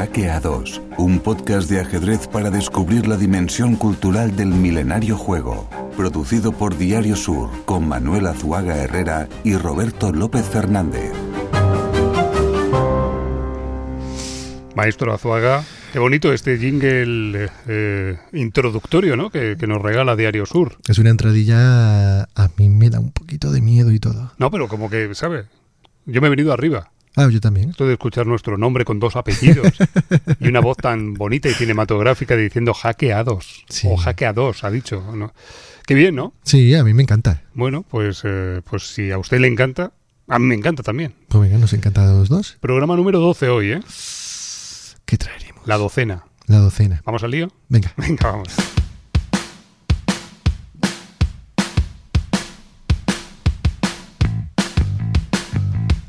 Jaque A2, un podcast de ajedrez para descubrir la dimensión cultural del milenario juego. Producido por Diario Sur, con Manuel Azuaga Herrera y Roberto López Fernández. Maestro Azuaga, qué bonito este jingle eh, introductorio ¿no? Que, que nos regala Diario Sur. Es una entradilla, a mí me da un poquito de miedo y todo. No, pero como que, ¿sabe? Yo me he venido arriba. Ah, yo también. Esto de escuchar nuestro nombre con dos apellidos y una voz tan bonita y cinematográfica diciendo hackeados Sí. o hackeados, ha dicho. ¿no? Qué bien, ¿no? Sí, a mí me encanta. Bueno, pues, eh, pues si a usted le encanta, a mí me encanta también. Pues venga, nos encanta a los dos. Programa número 12 hoy, ¿eh? ¿Qué traeremos? La docena. La docena. ¿Vamos al lío? Venga. Venga, vamos.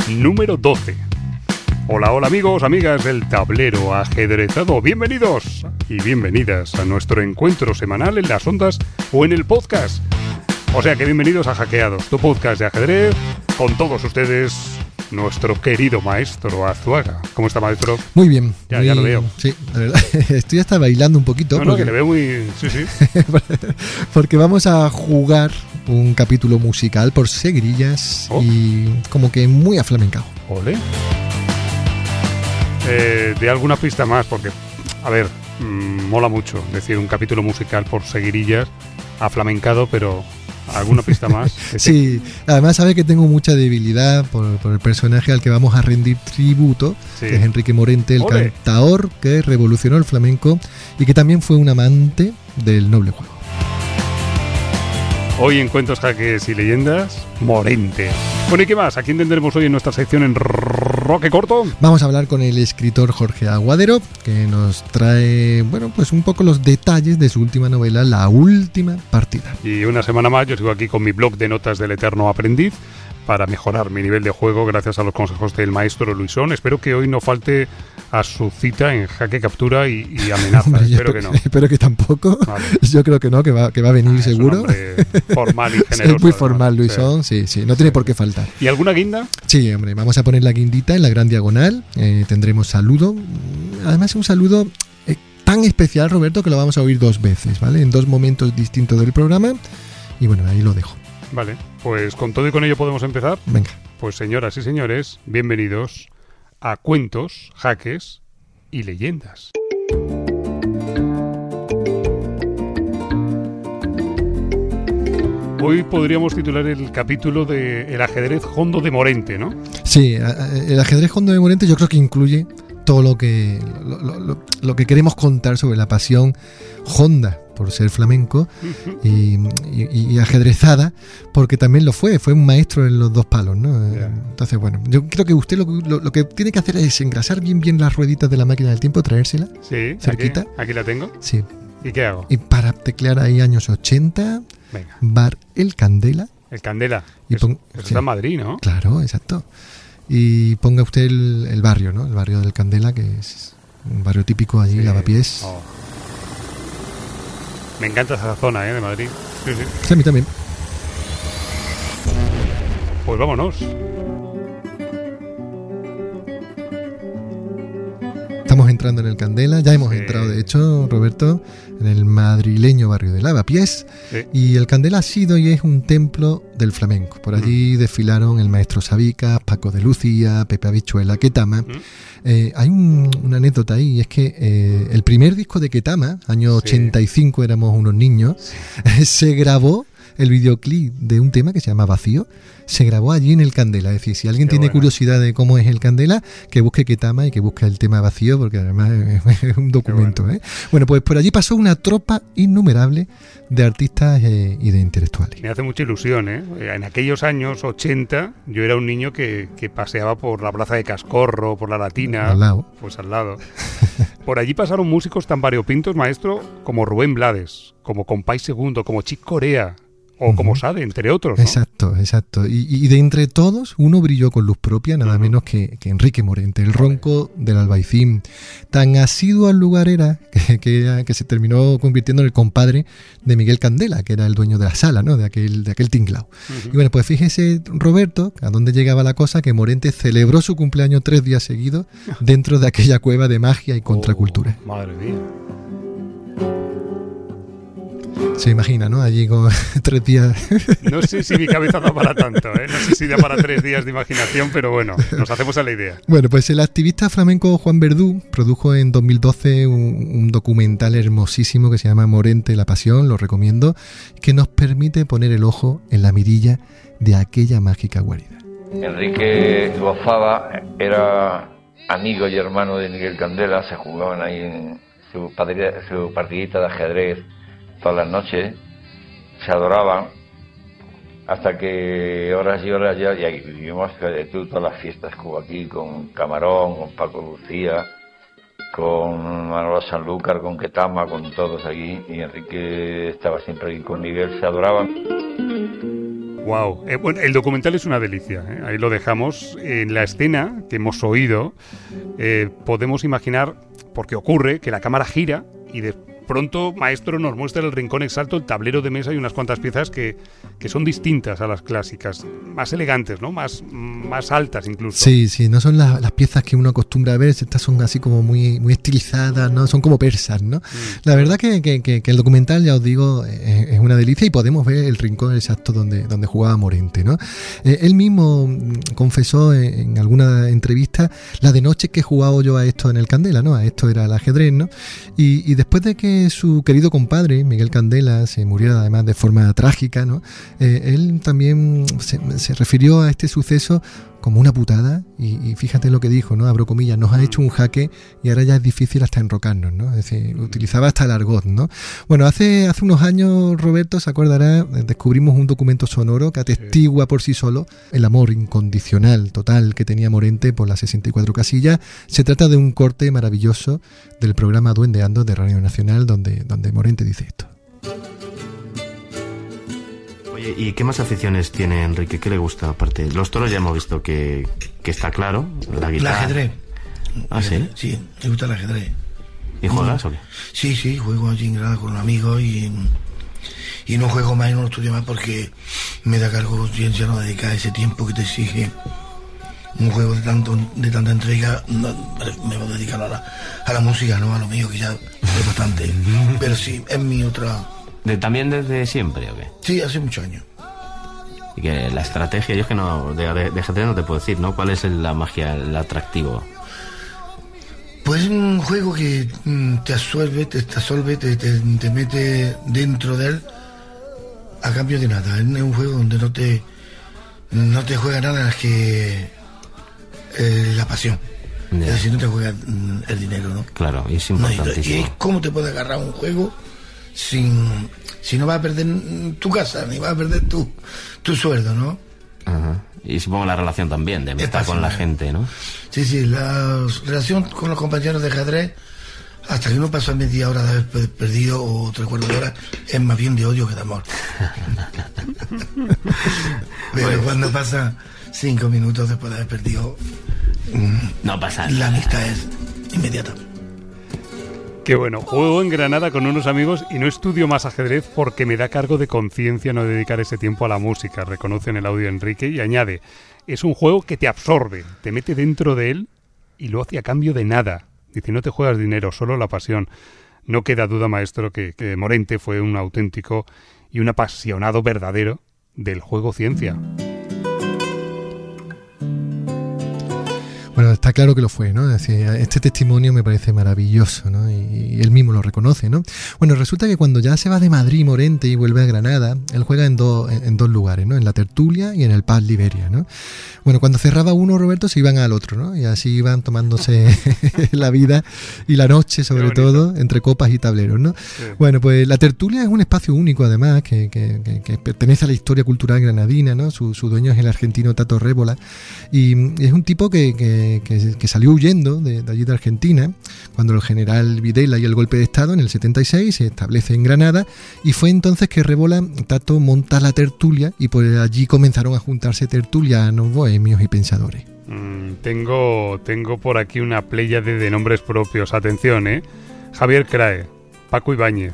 Número 12. Hola, hola amigos, amigas del tablero ajedrezado. Bienvenidos y bienvenidas a nuestro encuentro semanal en las ondas o en el podcast. O sea que bienvenidos a Hackeados, tu podcast de ajedrez, con todos ustedes, nuestro querido maestro Azuaga. ¿Cómo está, maestro? Muy bien. Ya- muy- ya lo veo. Sí, la verdad. Estoy hasta bailando un poquito. No, no, porque, que le veo muy... Sí, sí. porque vamos a jugar un capítulo musical por seguirillas Oh. y como que muy aflamencado. Ole. Eh, de alguna pista más, porque, a ver, mm, mola mucho decir un capítulo musical por seguirillas, aflamencado, pero alguna pista más. Sí, además sabe que tengo mucha debilidad por, por el personaje al que vamos a rendir tributo, sí. que es Enrique Morente, el Ole. cantaor que revolucionó el flamenco y que también fue un amante del noble juego. Hoy en Cuentos, Jaques y Leyendas, Morente. Bueno, ¿y qué más? ¿A quién tendremos hoy en nuestra sección en Roque Corto? Vamos a hablar con el escritor Jorge Aguadero, que nos trae, bueno, pues un poco los detalles de su última novela, La Última Partida. Y una semana más yo sigo aquí con mi blog de notas del Eterno Aprendiz para mejorar mi nivel de juego gracias a los consejos del maestro Luisón. Espero que hoy no falte a su cita en jaque, captura y, y amenaza. Hombre, Espero que no. espero que tampoco. Vale. Yo creo que no, que va, que va a venir Ah, seguro. formal y generoso. es muy formal, además. Luisón, sí, sí, no tiene por qué faltar. ¿Y alguna guinda? Sí, hombre, vamos a poner la guindita en la gran diagonal. eh, tendremos saludo. Además, un saludo eh, tan especial, Roberto, que lo vamos a oír dos veces, ¿vale? En dos momentos distintos del programa. Y bueno, ahí lo dejo. Vale, pues con todo y con ello podemos empezar. Venga. Pues señoras y señores, bienvenidos a Cuentos, Jaques y Leyendas. Hoy podríamos titular el capítulo de El ajedrez hondo de Morente, ¿no? Sí, el ajedrez hondo de Morente yo creo que incluye todo lo que, lo, lo- lo- lo que queremos contar sobre la pasión honda por ser flamenco y, y- y ajedrezada, porque también lo fue, fue un maestro en los dos palos, ¿no? Entonces, bueno, yo creo que usted lo, lo- lo que tiene que hacer es engrasar bien bien las rueditas de la máquina del tiempo, traérsela, Sí, ¿Cerquita? aquí la tengo. sí, ¿Y qué hago? y para teclear ahí años 80, Venga, Bar El Candela, el Candela. Y Eso, pon- eso sí. está en Madrid, ¿no? Claro, exacto. Y ponga usted el, el barrio, ¿no? El barrio del Candela, que es un barrio típico allí, Sí. lavapiés. Oh. Me encanta esa zona, ¿eh? De Madrid. Sí, sí. Sí, a mí también. Pues vámonos. Estamos entrando en el Candela, ya hemos Sí. entrado, de hecho, Roberto, en el madrileño barrio de Lavapiés. Sí. Y el Candela ha sido y es un templo del flamenco. Por allí desfilaron el maestro Sabica, Paco de Lucía, Pepe Habichuela, Ketama. Mm. Eh, hay un- una anécdota ahí, y es que eh, el primer disco de Ketama, año Sí. 85, éramos unos niños, se grabó el videoclip de un tema que se llama Vacío, se grabó allí en el Candela. Es decir, si alguien Qué tiene curiosidad de cómo es el Candela, que busque Ketama y que busque el tema Vacío, porque además es- es un documento. bueno. ¿eh? Bueno, pues por allí pasó una tropa innumerable de artistas eh, y de intelectuales. Me hace mucha ilusión, ¿eh? En aquellos años 80 yo era un niño que, que paseaba por la plaza de Cascorro, por la Latina. Al lado. Pues al lado. Por allí pasaron músicos tan variopintos, maestro, como Rubén Blades, como Compay Segundo, como Chick Corea o como Sade, entre otros. Exacto, exacto. Y, de entre todos, uno brilló con luz propia, nada menos que, Enrique Morente, el ronco del albaicín. Tan asiduo al lugar era que, que, se terminó convirtiendo en el compadre de Miguel Candela, que era el dueño de la sala, ¿no? De aquel, de aquel tinglao. Y bueno, pues fíjese, Roberto, a dónde llegaba la cosa, que Morente celebró su cumpleaños tres días seguidos dentro de aquella cueva de magia y contracultura. Oh, madre mía. Se imagina, ¿no? Allí con tres días. No sé si mi cabeza da para tanto, ¿eh? No sé si da para tres días de imaginación, pero bueno, nos hacemos a la idea. Bueno, pues el activista flamenco Juan Verdú produjo en 2012 un, documental hermosísimo que se llama Morente la Pasión, lo recomiendo, que nos permite poner el ojo en la mirilla de aquella mágica guarida. Enrique Gozaba era amigo y hermano de Miguel Candela, se jugaban ahí en su, su partidita de ajedrez todas las noches, se adoraban, hasta que horas y horas ya, y vivimos todas las fiestas como aquí, con Camarón, con Paco Lucía, con Manolo Sanlúcar, con Ketama, con todos aquí, y Enrique estaba siempre aquí con Miguel, se adoraban. Wow, eh, bueno, el documental es una delicia. ¿eh? Ahí lo dejamos. En la escena que hemos oído, eh, podemos imaginar, porque ocurre, que la cámara gira y de pronto Maestro nos muestra el rincón exacto, el tablero de mesa y unas cuantas piezas que, que son distintas a las clásicas, más elegantes, ¿no? Más, más altas incluso. Sí, sí, no son las, piezas que uno acostumbra a ver, estas son así como muy, muy estilizadas, ¿no? Son como persas, ¿no? Mm. La verdad que, que, el documental, ya os digo, es, una delicia y podemos ver el rincón exacto donde, donde jugaba Morente, ¿no? Eh, él mismo mm, confesó en, alguna entrevista la de noche que he jugado yo a esto en el Candela, ¿no? A esto era el ajedrez, ¿no? Y, y después de que su querido compadre, Miguel Candela, se murió además de forma trágica, ¿no? Eh, él también se, refirió a este suceso como una putada y, fíjate lo que dijo, ¿no? Abro comillas, nos ha hecho un jaque y ahora ya es difícil hasta enrocarnos, ¿no? Es decir, utilizaba hasta el argot, ¿no? Bueno, hace, hace unos años, Roberto, se acordará, eh, descubrimos un documento sonoro que atestigua por sí solo el amor incondicional, total, que tenía Morente por las 64 casillas. Se trata de un corte maravilloso del programa Duendeando de Radio Nacional donde, donde Morente dice esto. ¿Y qué más aficiones tiene Enrique? ¿Qué le gusta aparte? Los toros ya hemos visto que, está claro, la guitarra. El ajedrez. ¿Ah, sí? Sí, le gusta el ajedrez. ¿Y juegas o qué? Sí, sí, juego allí en grada con amigos y, y no juego más y no estudio más porque me da cargo conciencia no dedicar ese tiempo que te exige un juego de tanto de tanta entrega me voy a dedicar a la, a la música no a lo mío que ya es bastante pero sí es mi otra ¿De, ¿También desde siempre o qué? Sí, hace muchos años. Y que la estrategia, yo es que no, de, de, no te puedo decir, ¿no? ¿Cuál es la magia, el atractivo? Pues es un juego que mm, te absorbe, te, absorbe, te, te, mete dentro de él a cambio de nada. Es un juego donde no te no te juega nada más que eh, la pasión. Es decir, no te juega mm, el dinero, ¿no? Claro, y es importantísimo. y cómo te puede agarrar un juego sin si no vas a perder tu casa ni vas a perder tu, tu sueldo, ¿no? Y supongo la relación también, de estar con la gente, ¿no? Sí, sí, la relación con los compañeros de ajedrez, hasta que uno pasa media hora de haber perdido o tres cuartos de hora, es más bien de odio que de amor. Pero cuando pasa cinco minutos después de haber perdido, mm, no pasa La amistad es inmediata. Qué bueno, juego en Granada con unos amigos y no estudio más ajedrez porque me da cargo de conciencia no dedicar ese tiempo a la música, reconoce en el audio Enrique y añade, es un juego que te absorbe, te mete dentro de él y lo hace a cambio de nada. Dice, no te juegas dinero, solo la pasión. No queda duda, maestro, que, que Morente fue un auténtico y un apasionado verdadero del juego ciencia. Bueno, está claro que lo fue, ¿no? este testimonio me parece maravilloso, ¿no? Y, él mismo lo reconoce, ¿no? Bueno, resulta que cuando ya se va de Madrid Morente y vuelve a Granada, él juega en, en, dos lugares, ¿no? En la Tertulia y en el Paz Liberia, ¿no? Bueno, cuando cerraba uno, Roberto, se iban al otro, ¿no? Y así iban tomándose la vida y la noche, sobre todo, entre copas y tableros, ¿no? Bueno, pues la Tertulia es un espacio único, además, que, pertenece a la historia cultural granadina, ¿no? Su, dueño es el argentino Tato Rébola y es un tipo que que, salió huyendo de, allí de Argentina, cuando el general Videla y el golpe de Estado en el 76 se establece en Granada, y fue entonces que Rebola Tato monta la tertulia y por allí comenzaron a juntarse tertulianos, bohemios y pensadores. Mm, tengo, tengo por aquí una playa de, de nombres propios. Atención, ¿eh? Javier Crae, Paco Ibáñez,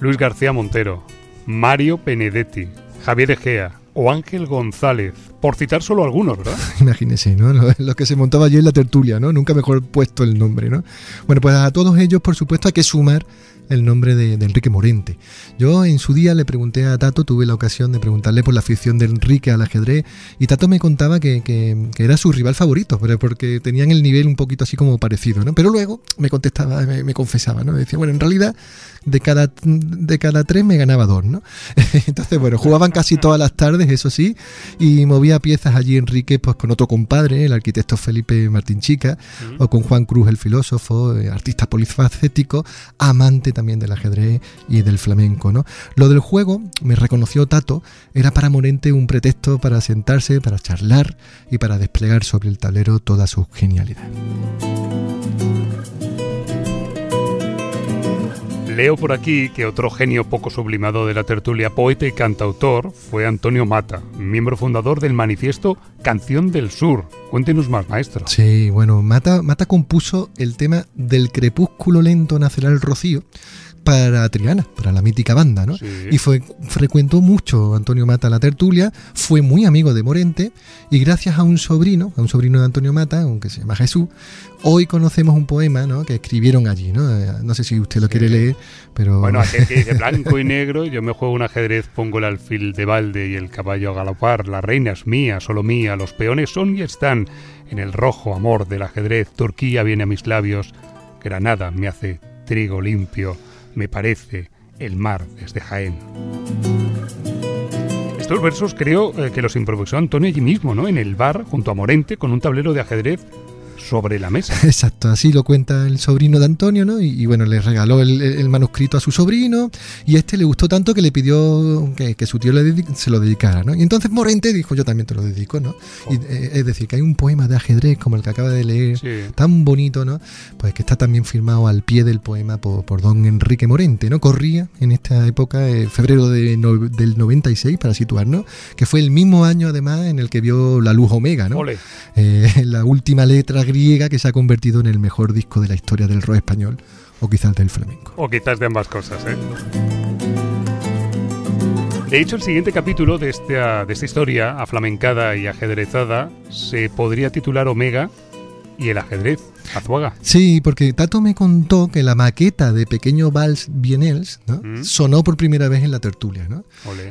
Luis García Montero, Mario Benedetti, Javier Egea o Ángel González, por citar solo algunos, ¿verdad? Imagínese, ¿no? Lo, que se montaba allí en la tertulia, ¿no? Nunca mejor puesto el nombre, ¿no? Bueno, pues a todos ellos, por supuesto, hay que sumar el nombre de, de Enrique Morente. Yo en su día le pregunté a Tato, tuve la ocasión de preguntarle por la afición de Enrique al ajedrez, y Tato me contaba que, que- que era su rival favorito, pero porque tenían el nivel un poquito así como parecido, ¿no? Pero luego me contestaba, me, me confesaba, ¿no? Decía, bueno, en realidad de cada, de cada tres me ganaba dos, ¿no? Entonces, bueno, jugaban casi todas las tardes, eso sí, y movía piezas allí Enrique pues con otro compadre, el arquitecto Felipe Martín Chica, o con Juan Cruz, el filósofo, eh, artista polifacético, amante también del ajedrez y del flamenco, ¿no? Lo del juego, me reconoció Tato, era para Morente un pretexto para sentarse, para charlar y para desplegar sobre el tablero toda su genialidad. Leo por aquí que otro genio poco sublimado de la tertulia, poeta y cantautor, fue Antonio Mata, miembro fundador del manifiesto Canción del Sur. Cuéntenos más, maestro. Sí, bueno, Mata, compuso el tema del crepúsculo lento nacerá el rocío para Triana, para la mítica banda, ¿no? Sí. Y fue, frecuentó mucho Antonio Mata la tertulia, fue muy amigo de Morente y gracias a un sobrino, a un sobrino de Antonio Mata, aunque se llama Jesús, hoy conocemos un poema ¿no? que escribieron allí, ¿no? No sé si usted lo quiere leer, pero... Bueno, aquel que dice blanco y negro, yo me juego un ajedrez, pongo el alfil de balde y el caballo a galopar, la reina es mía, solo mía, los peones son y están en el rojo amor del ajedrez, Turquía viene a mis labios, Granada me hace trigo limpio, me parece el mar desde Jaén. Estos versos creo eh, que los improvisó Antonio allí mismo, ¿no? En el bar, junto a Morente, con un tablero de ajedrez sobre la mesa. Exacto, así lo cuenta el sobrino de Antonio, ¿no? Y, y bueno, le regaló el, el manuscrito a su sobrino y este le gustó tanto que le pidió que, que su tío le se lo dedicara, ¿no? Y entonces Morente dijo, yo también te lo dedico, ¿no? Y, eh, es decir, que hay un poema de ajedrez como el que acaba de leer, Sí. tan bonito, ¿no? Pues que está también firmado al pie del poema por, por don Enrique Morente, ¿no? Corría en esta época, eh, febrero de no- del 96, para situarnos, que fue el mismo año además en el que vio la luz Omega, ¿no? Eh, la última letra griega que se ha convertido en el mejor disco de la historia del rock español o quizás del flamenco. O quizás de ambas cosas, ¿eh? De hecho, el siguiente capítulo de esta, de esta historia aflamencada y ajedrezada se podría titular Omega y el ajedrez, Azuaga. Sí, porque Tato me contó que la maqueta de Pequeño Vals Bienels ¿no? Mm. sonó por primera vez en la tertulia. ¿no?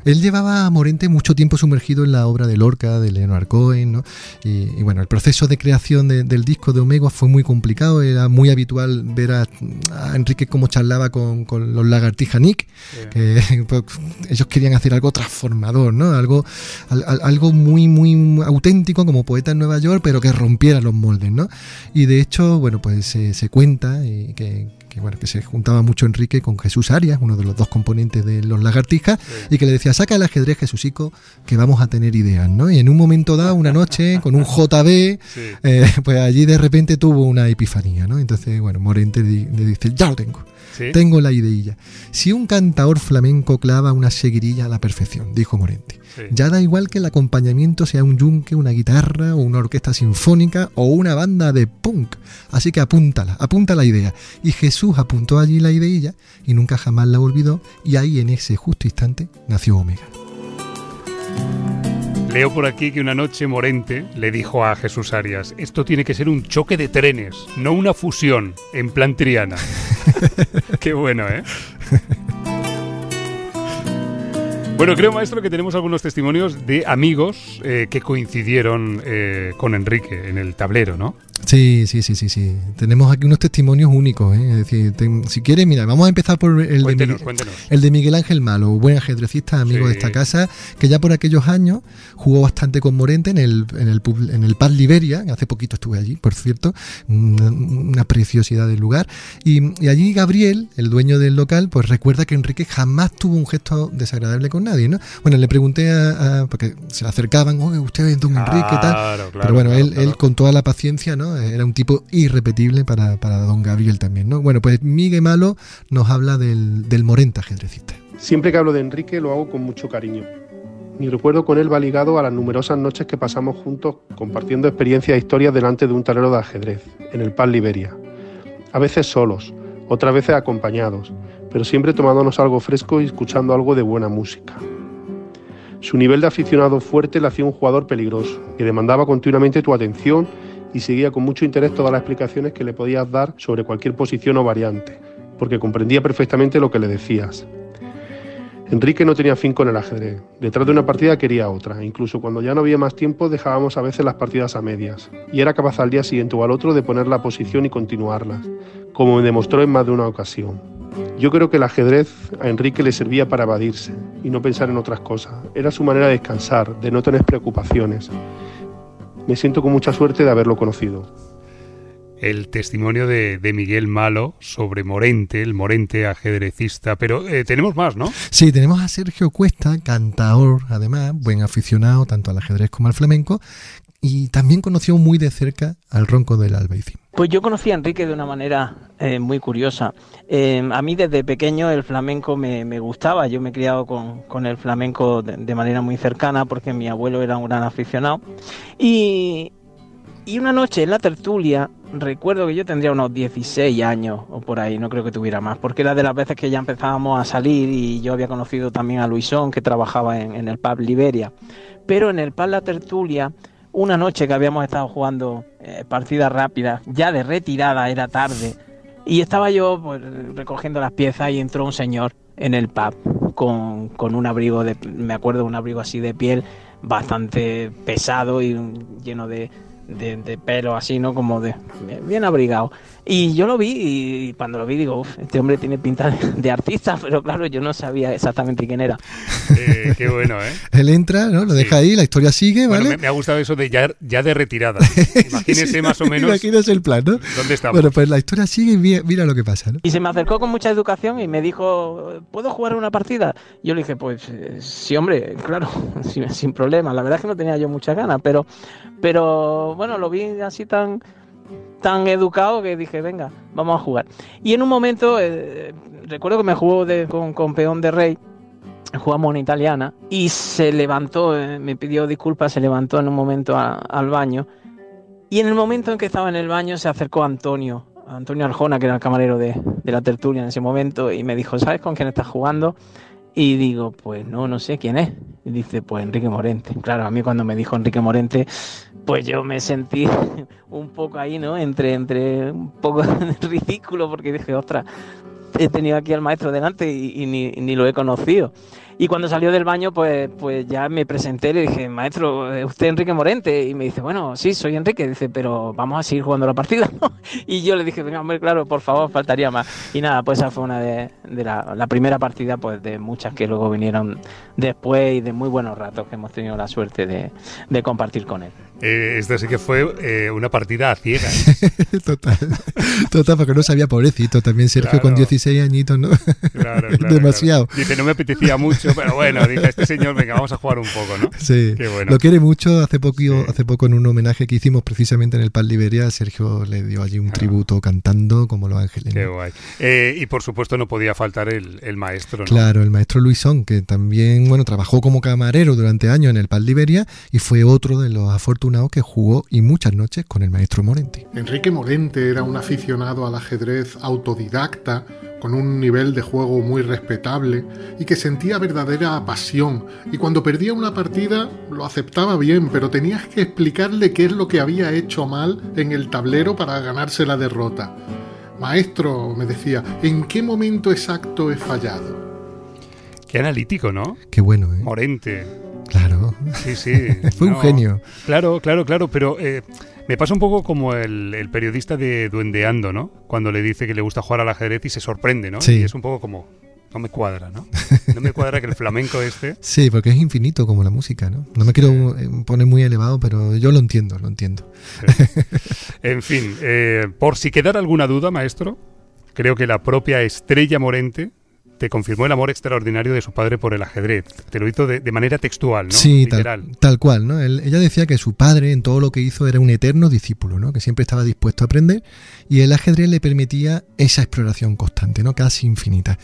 Él llevaba a Morente mucho tiempo sumergido en la obra de Lorca, de Leonard Cohen, ¿no? y, y bueno, el proceso de creación de- del disco de Omega fue muy complicado, era muy habitual ver a, a Enrique cómo charlaba con, con los lagartija Nick, que pues, ellos querían hacer algo transformador, ¿no? algo, al- al- algo muy, muy auténtico como poeta en Nueva York, pero que rompiera los moldes. ¿no? Y de hecho, bueno, pues se, se cuenta y que, que, bueno, que se juntaba mucho Enrique con Jesús Arias, uno de los dos componentes de los lagartijas, y que le decía, saca el ajedrez, Jesusico, que vamos a tener ideas, ¿no? Y en un momento dado, una noche, con un JB, Sí. eh, pues allí de repente tuvo una epifanía, ¿no? Entonces, bueno, Morente le dice, ya lo tengo. Sí. Tengo la ideilla. Si un cantador flamenco clava una seguirilla a la perfección, dijo Morente. Sí. Ya da igual que el acompañamiento sea un yunque, una guitarra o una orquesta sinfónica o una banda de punk. Así que apúntala, apunta la idea. Y Jesús apuntó allí la ideilla y nunca jamás la olvidó y ahí en ese justo instante nació Omega. Leo por aquí que una noche Morente le dijo a Jesús Arias, esto tiene que ser un choque de trenes, no una fusión, en plan Triana. Qué bueno, ¿eh? Bueno, creo, maestro, que tenemos algunos testimonios de amigos eh, que coincidieron eh, con Enrique en el tablero, ¿no? Sí, sí, sí, sí, sí. Tenemos aquí unos testimonios únicos. ¿eh? Es decir, si quieres, mira, vamos a empezar por el de, Miguel, el de Miguel Ángel Malo, buen ajedrecista, amigo Sí. de esta casa, que ya por aquellos años jugó bastante con Morente en el, en el, en el Paz Liberia, hace poquito estuve allí, por cierto, una, una preciosidad del lugar. Y, y allí Gabriel, el dueño del local, pues recuerda que Enrique jamás tuvo un gesto desagradable con nadie, ¿no? Bueno, le pregunté a, porque se le acercaban, oye, usted es don Enrique y tal. Claro, claro, Pero bueno, claro, él, claro. él con toda la paciencia, ¿no? Era un tipo irrepetible para, para don Gabriel también, ¿no? Bueno, pues Miguel Malo nos habla del, del ajedrecista. Siempre que hablo de Enrique lo hago con mucho cariño. Mi recuerdo con él va ligado a las numerosas noches que pasamos juntos compartiendo experiencias e historias delante de un tablero de ajedrez, en el Paz Liberia. A veces solos, otras veces acompañados, pero siempre tomándonos algo fresco y escuchando algo de buena música. Su nivel de aficionado fuerte le hacía un jugador peligroso, que demandaba continuamente tu atención y seguía con mucho interés todas las explicaciones que le podías dar sobre cualquier posición o variante, porque comprendía perfectamente lo que le decías. Enrique no tenía fin con el ajedrez. Detrás de una partida quería otra. Incluso cuando ya no había más tiempo dejábamos a veces las partidas a medias. Y era capaz al día siguiente o al otro de poner la posición y continuarlas, como me demostró en más de una ocasión. Yo creo que el ajedrez a Enrique le servía para evadirse y no pensar en otras cosas. Era su manera de descansar, de no tener preocupaciones. Me siento con mucha suerte de haberlo conocido. El testimonio de, de Miguel Malo sobre Morente, el Morente ajedrecista. Pero eh, tenemos más, ¿no? Sí, tenemos a Sergio Cuesta, cantador, además, buen aficionado tanto al ajedrez como al flamenco, y también conoció muy de cerca al ronco del Albaicín. Pues yo conocí a Enrique de una manera eh, muy curiosa. Eh, a mí desde pequeño el flamenco me, gustaba. Yo me he criado con, con el flamenco de, de, manera muy cercana porque mi abuelo era un gran aficionado. Y, y una noche en la tertulia, recuerdo que yo tendría unos 16 años o por ahí, no creo que tuviera más, porque era de las veces que ya empezábamos a salir y yo había conocido también a Luisón que trabajaba en, en el pub Liberia. Pero en el pub La Tertulia una noche que habíamos estado jugando eh, partidas rápidas, ya de retirada, era tarde, y estaba yo pues, recogiendo las piezas y entró un señor en el pub con, con, un abrigo, de, me acuerdo, un abrigo así de piel bastante pesado y lleno de, de, de, pelo así, ¿no? Como de bien abrigado. Y yo lo vi y cuando lo vi digo, Uf, este hombre tiene pinta de, de, artista, pero claro, yo no sabía exactamente quién era. Eh, qué bueno, ¿eh? Él entra, ¿no? Lo sí. deja ahí, la historia sigue, ¿vale? Bueno, me, me, ha gustado eso de ya, ya de retirada. Imagínese sí, más o menos. Imagínese el plan, ¿no? ¿Dónde estamos? Bueno, pues la historia sigue y mira, mira, lo que pasa, ¿no? Y se me acercó con mucha educación y me dijo, ¿puedo jugar una partida? Yo le dije, pues eh, sí, hombre, claro, sin, sin problema. La verdad es que no tenía yo muchas ganas, pero, pero bueno, lo vi así tan tan educado que dije, venga, vamos a jugar. Y en un momento, eh, recuerdo que me jugó con, con, peón de rey, jugamos una italiana, y se levantó, eh, me pidió disculpas, se levantó en un momento al baño, y en el momento en que estaba en el baño se acercó Antonio, Antonio Arjona, que era el camarero de, de la tertulia en ese momento, y me dijo, ¿sabes con quién estás jugando? Y digo, pues no, no sé quién es. Y dice, pues Enrique Morente. Claro, a mí cuando me dijo Enrique Morente, pues yo me sentí un poco ahí, ¿no? Entre, entre un poco ridículo, porque dije, ostras, he tenido aquí al maestro delante y, ni, ni, lo he conocido. Y cuando salió del baño, pues, pues ya me presenté, le dije, maestro, ¿usted Enrique Morente? Y me dice, bueno, sí, soy Enrique. Dice, pero vamos a seguir jugando la partida. Y yo le dije, venga, hombre, claro, por favor, faltaría más. Y nada, pues esa fue una de, de la, la, primera partida, pues de muchas que luego vinieron después y de muy buenos ratos que hemos tenido la suerte de, de compartir con él. Eh, esta sí que fue eh, una partida a ciegas. total, total, porque no sabía, pobrecito, también Sergio claro. con 16 añitos, ¿no? Claro, claro Demasiado. Dice, no me apetecía mucho, pero bueno, dije, este señor, venga, vamos a jugar un poco, ¿no? Sí, Qué bueno. lo quiere mucho. Hace poco, sí. hace poco en un homenaje que hicimos precisamente en el Pal Liberia, Sergio le dio allí un tributo cantando como los ángeles. Qué guay. Eh, y por supuesto no podía faltar el, el maestro, ¿no? Claro, el maestro Luisón, que también, bueno, trabajó como camarero durante años en el Pal Liberia y fue otro de los afortunados que jugó y muchas noches con el maestro Morente. Enrique Morente era un aficionado al ajedrez autodidacta, con un nivel de juego muy respetable y que sentía verdadera pasión y cuando perdía una partida lo aceptaba bien, pero tenías que explicarle qué es lo que había hecho mal en el tablero para ganarse la derrota. Maestro, me decía, ¿en qué momento exacto he fallado? Qué analítico, ¿no? Qué bueno, ¿eh? Morente. Claro. Sí, sí. Fue no, un genio. Claro, claro, claro, pero eh, me pasa un poco como el, el, periodista de Duendeando, ¿no? Cuando le dice que le gusta jugar al ajedrez y se sorprende, ¿no? Sí. Y es un poco como, no me cuadra, ¿no? No me cuadra que el flamenco este... Sí, porque es infinito como la música, ¿no? No me quiero poner muy elevado, pero yo lo entiendo, lo entiendo. Sí. En fin, eh, por si quedara alguna duda, maestro, creo que la propia Estrella Morente te confirmó el amor extraordinario de su padre por el ajedrez. Te lo hizo de, manera textual, ¿no? Sí, tal, cual, ¿no? ella decía que su padre en todo lo que hizo era un eterno discípulo, ¿no? Que siempre estaba dispuesto a aprender y el ajedrez le permitía esa exploración constante, ¿no? Casi infinita.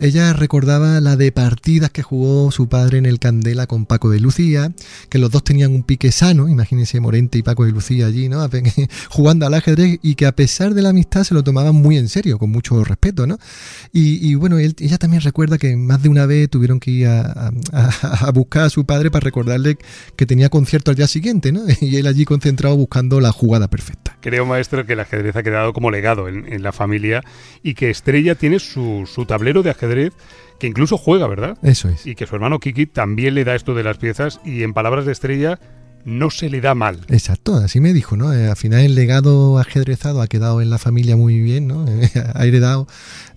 Ella recordaba la de partidas que jugó su padre en el Candela con Paco de Lucía, que los dos tenían un pique sano, imagínense Morente y Paco de Lucía allí, ¿no? Jugando al ajedrez y que a pesar de la amistad se lo tomaban muy en serio, con mucho respeto, ¿no? Y, bueno, ella también recuerda que más de una vez tuvieron que ir a, buscar a su padre para recordarle que tenía concierto al día siguiente, ¿no? Y él allí concentrado buscando la jugada perfecta. Creo, maestro, que el ajedrez ha quedado como legado en, la familia y que Estrella tiene su, su tablero de ajedrez que incluso juega, ¿verdad? Eso es. Y que su hermano Kiki también le da esto de las piezas y en palabras de Estrella no se le da mal. Exacto, así me dijo, ¿no? Eh, al final el legado ajedrezado ha quedado en la familia muy bien, ¿no? ha heredado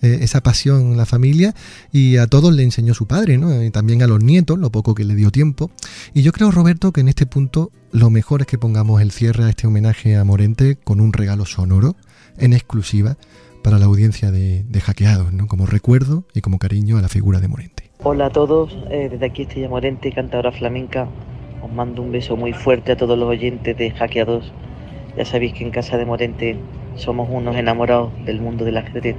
eh, esa pasión en la familia y a todos le enseñó su padre, ¿no? Y también a los nietos, lo poco que le dio tiempo. Y yo creo, Roberto, que en este punto lo mejor es que pongamos el cierre a este homenaje a Morente con un regalo sonoro, en exclusiva, para la audiencia de, Hackeados, ¿no? Como recuerdo y como cariño a la figura de Morente. Hola a todos, eh, desde aquí estoy Morente, cantadora flamenca os mando un beso muy fuerte a todos los oyentes de Hackeados. Ya sabéis que en casa de Morente somos unos enamorados del mundo del ajedrez.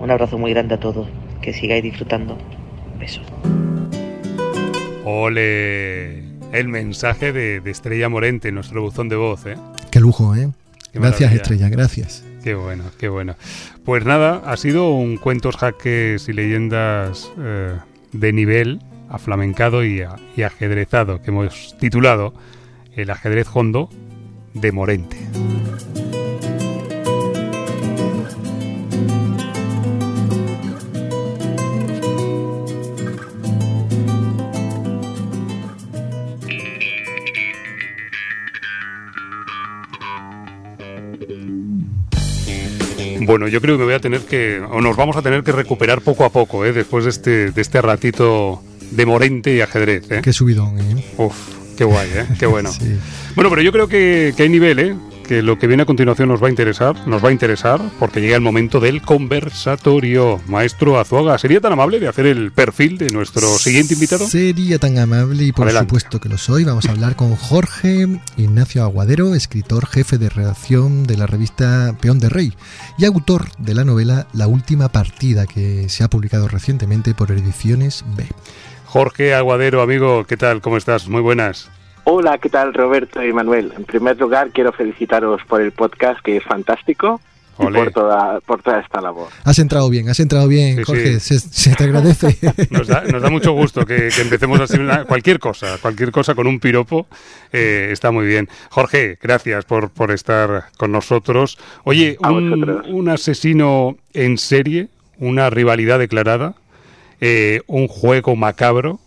Un abrazo muy grande a todos. Que sigáis disfrutando. Un beso. Ole, el mensaje de, Estrella Morente, nuestro buzón de voz, ¿eh? Qué lujo, ¿eh? gracias, Estrella, gracias. Qué bueno, qué bueno. Pues nada, ha sido un cuentos, jaques y leyendas eh, de nivel aflamencado y, y ajedrezado que hemos titulado El ajedrez hondo de Morente. Bueno, yo creo que voy a tener que, o nos vamos a tener que recuperar poco a poco, ¿eh? después de este, de este ratito de Morente y ajedrez. ¿eh? Qué subidón, ¿eh? Uf, qué guay, ¿eh? Qué bueno. Bueno, pero yo creo que, hay nivel, ¿eh? Que lo que viene a continuación nos va a interesar, nos va a interesar, porque llega el momento del conversatorio. Maestro Azuaga, ¿sería tan amable de hacer el perfil de nuestro siguiente invitado? Sería tan amable y por supuesto que lo soy. Vamos a hablar con Jorge Ignacio Aguadero, escritor jefe de redacción de la revista Peón de Rey y autor de la novela La Última Partida, que se ha publicado recientemente por Ediciones B. Jorge Aguadero, amigo, ¿qué tal? ¿Cómo estás? Muy buenas. Hola, ¿qué tal Roberto y Manuel? En primer lugar, quiero felicitaros por el podcast, que es fantástico. Y por toda, por toda esta labor. Has entrado bien, has entrado bien, Jorge, Se, te agradece. Nos da, mucho gusto que, empecemos así cualquier cosa, cualquier cosa con un piropo, eh, está muy bien. Jorge, gracias por, por estar con nosotros. Oye, un asesino en serie, una rivalidad declarada, eh, un juego macabro.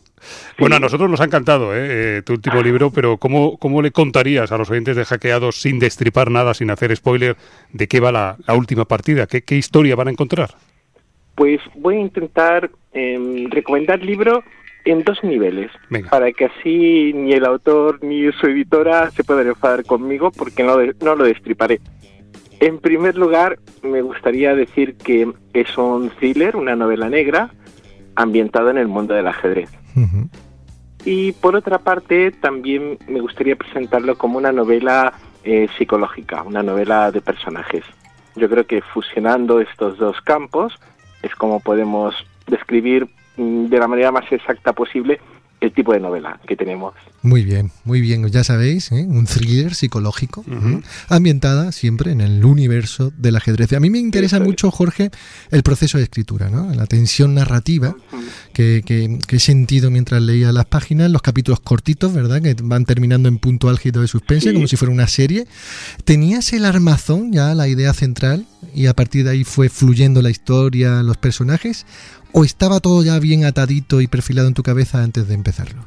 Bueno, a nosotros nos ha encantado ¿eh? eh tu último libro, pero ¿cómo, ¿cómo le contarías a los oyentes de Hackeados sin destripar nada, sin hacer spoiler, de qué va la, última partida? ¿Qué, ¿Qué, historia van a encontrar? Pues voy a intentar eh, recomendar libro en dos niveles, para que así ni el autor ni su editora se puedan enfadar conmigo porque no, no lo destriparé. En primer lugar, me gustaría decir que es un thriller, una novela negra, ambientado en el mundo del ajedrez. Y por otra parte, también me gustaría presentarlo como una novela eh, psicológica, una novela de personajes. Yo creo que fusionando estos dos campos es como podemos describir mm, de la manera más exacta posible el tipo de novela que tenemos. Muy bien, muy bien, ya sabéis, ¿eh? un thriller psicológico, ambientada siempre en el universo del ajedrez. A mí me interesa mucho, Jorge, el proceso de escritura, ¿no? la tensión narrativa que, que, he sentido mientras leía las páginas, los capítulos cortitos, ¿verdad? Que van terminando en punto álgido de suspense, como si fuera una serie. ¿Tenías el armazón, ya la idea central, y a partir de ahí fue fluyendo la historia, los personajes? ¿O estaba todo ya bien atadito y perfilado en tu cabeza antes de empezarlo?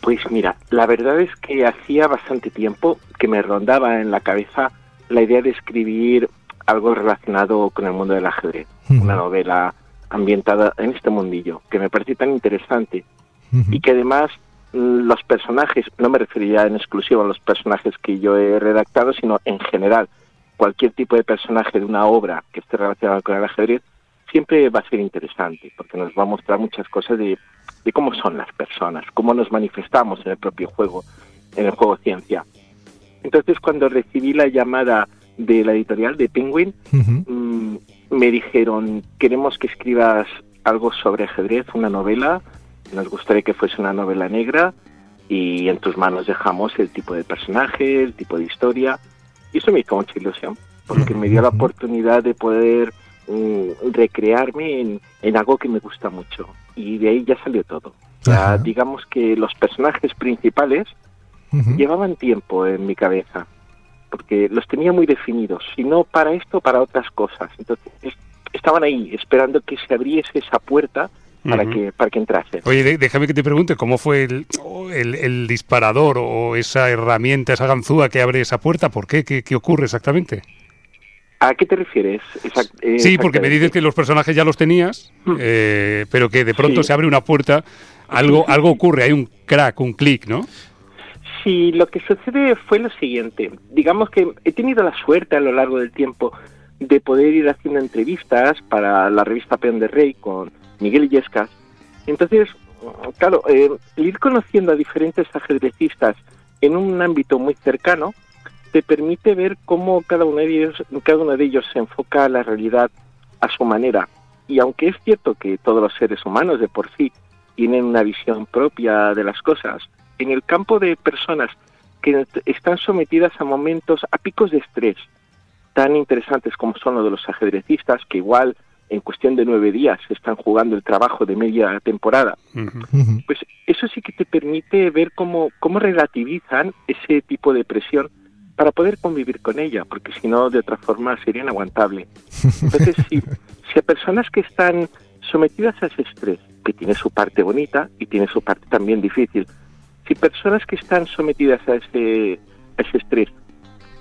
Pues mira, la verdad es que hacía bastante tiempo que me rondaba en la cabeza la idea de escribir algo relacionado con el mundo del ajedrez, una novela ambientada en este mundillo, que me parecía tan interesante y que además mm, los personajes, no me referiría en exclusivo a los personajes que yo he redactado, sino en general, cualquier tipo de personaje de una obra que esté relacionado con el ajedrez, siempre va a ser interesante, porque nos va a mostrar muchas cosas de, de cómo son las personas, cómo nos manifestamos en el propio juego, en el juego ciencia. Entonces, cuando recibí la llamada de la editorial de Penguin, mm, me dijeron, queremos que escribas algo sobre ajedrez, una novela, nos gustaría que fuese una novela negra y en tus manos dejamos el tipo de personaje, el tipo de historia. Y eso me hizo mucha ilusión, porque me dio la oportunidad de poder mm, recrearme en, en, algo que me gusta mucho. Y de ahí ya salió todo. Ya digamos que los personajes principales llevaban tiempo en mi cabeza, porque los tenía muy definidos, si no para esto, para otras cosas. Entonces estaban ahí, esperando que se abriese esa puerta para, que, para que entrase. Oye, déjame que te pregunte, ¿cómo fue el, el, disparador o esa herramienta, esa ganzúa que abre esa puerta? ¿Por qué? ¿Qué, ocurre exactamente? ¿A qué te refieres? sí, porque me dices que los personajes ya los tenías, eh, pero que de pronto se abre una puerta, algo, algo ocurre, hay un crack, un clic, ¿no? Sí, lo que sucede fue lo siguiente. Digamos que he tenido la suerte a lo largo del tiempo de poder ir haciendo entrevistas para la revista Peón de Rey con Miguel Illescas. Entonces, claro, eh, ir conociendo a diferentes ajedrecistas en un ámbito muy cercano te permite ver cómo cada uno de ellos, cada uno de ellos se enfoca a la realidad a su manera. Y aunque es cierto que todos los seres humanos de por sí tienen una visión propia de las cosas, en el campo de personas que están sometidas a momentos, a picos de estrés tan interesantes como son los de los ajedrecistas, que igual en cuestión de nueve días están jugando el trabajo de media temporada, pues eso sí que te permite ver cómo, cómo relativizan ese tipo de presión para poder convivir con ella, porque si no, de otra forma sería inaguantable. Entonces, si, si a personas que están sometidas a ese estrés, que tiene su parte bonita y tiene su parte también difícil, si personas que están sometidas a ese, ese estrés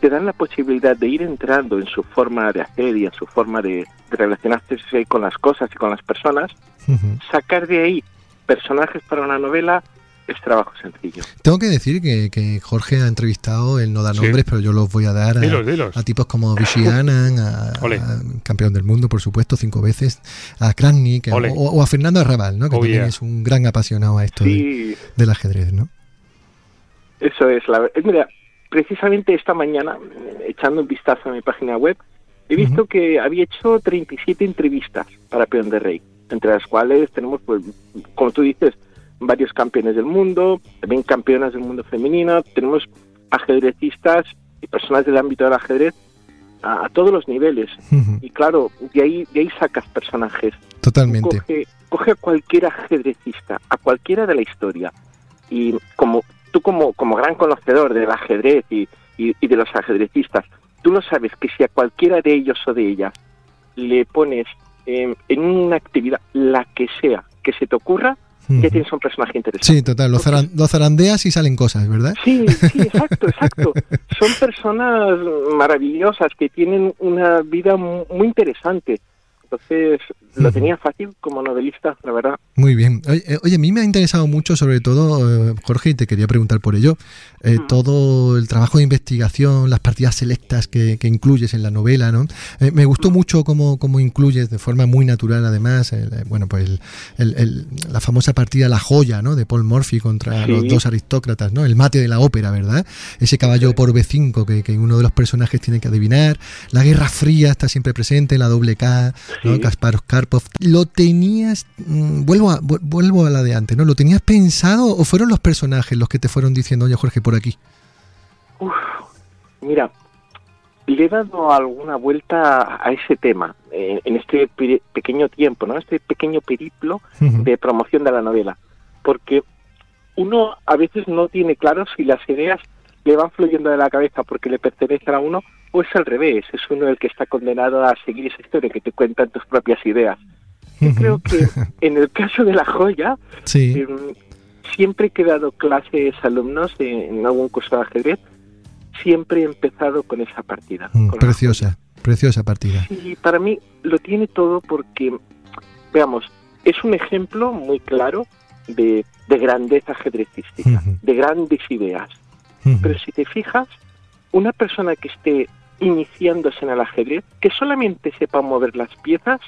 te dan la posibilidad de ir entrando en su forma de hacer y en su forma de, relacionarse con las cosas y con las personas, sacar de ahí personajes para una novela es trabajo sencillo. Tengo que decir que, Jorge ha entrevistado, él no da nombres, pero yo los voy a dar a, tipos como Vichy Anand, a, campeón del mundo, por supuesto, cinco veces, a Kranich o, a Fernando Arrabal, ¿no? que oh, también es un gran apasionado a esto del ajedrez. ¿no? Eso es, la verdad. Mira, precisamente esta mañana, echando un vistazo a mi página web, he visto que había hecho 37 entrevistas para Peón de Rey, entre las cuales tenemos, pues, como tú dices, varios campeones del mundo, también campeonas del mundo femenino, tenemos ajedrecistas y personas del ámbito del ajedrez a, todos los niveles. Y claro, de ahí, de ahí sacas personajes. Totalmente. Coge, coge a cualquier ajedrecista, a cualquiera de la historia. Y como tú como, como gran conocedor del ajedrez y, y, de los ajedrecistas, tú lo sabes que si a cualquiera de ellos o de ellas le pones en una actividad, la que sea, que se te ocurra, ya tienes un personaje interesante. Sí, total, los, zarandeas y salen cosas, ¿verdad? Sí, sí, exacto, exacto. Son personas maravillosas que tienen una vida muy interesante. Entonces, lo tenía fácil como novelista, la verdad. Muy bien. Eh, oye, a mí me ha interesado mucho, sobre todo, eh, Jorge, y te quería preguntar por ello, eh, todo el trabajo de investigación, las partidas selectas que, incluyes en la novela, ¿no? me gustó mucho cómo, cómo, incluyes de forma muy natural, además, bueno, pues la famosa partida La Joya, ¿no? De Paul Morphy contra los dos aristócratas, ¿no? El mate de la ópera, ¿verdad? Ese caballo por B5 que, que, uno de los personajes tiene que adivinar. La Guerra Fría está siempre presente, la doble K, ¿no? Kasparov Karpov. ¿Lo tenías, mm, vuelvo a, vuelvo a la de antes, ¿no? ¿Lo tenías pensado o fueron los personajes los que te fueron diciendo, oye Jorge, por aquí? mira, le he dado alguna vuelta a ese tema eh, en este pequeño tiempo, ¿no? Este pequeño periplo de promoción de la novela. Porque uno a veces no tiene claro si las ideas le van fluyendo de la cabeza porque le pertenecen a uno o es al revés, es uno el que está condenado a seguir esa historia que te cuentan tus propias ideas. Yo creo que en el caso de la joya, em, siempre que he dado clases a alumnos en algún curso de ajedrez, siempre he empezado con esa partida. Mm, preciosa, preciosa partida. Y para mí lo tiene todo porque, veamos, es un ejemplo muy claro de, de grandeza ajedrecística, de grandes ideas. Pero si te fijas, una persona que esté iniciándose en el ajedrez, que solamente sepa mover las piezas,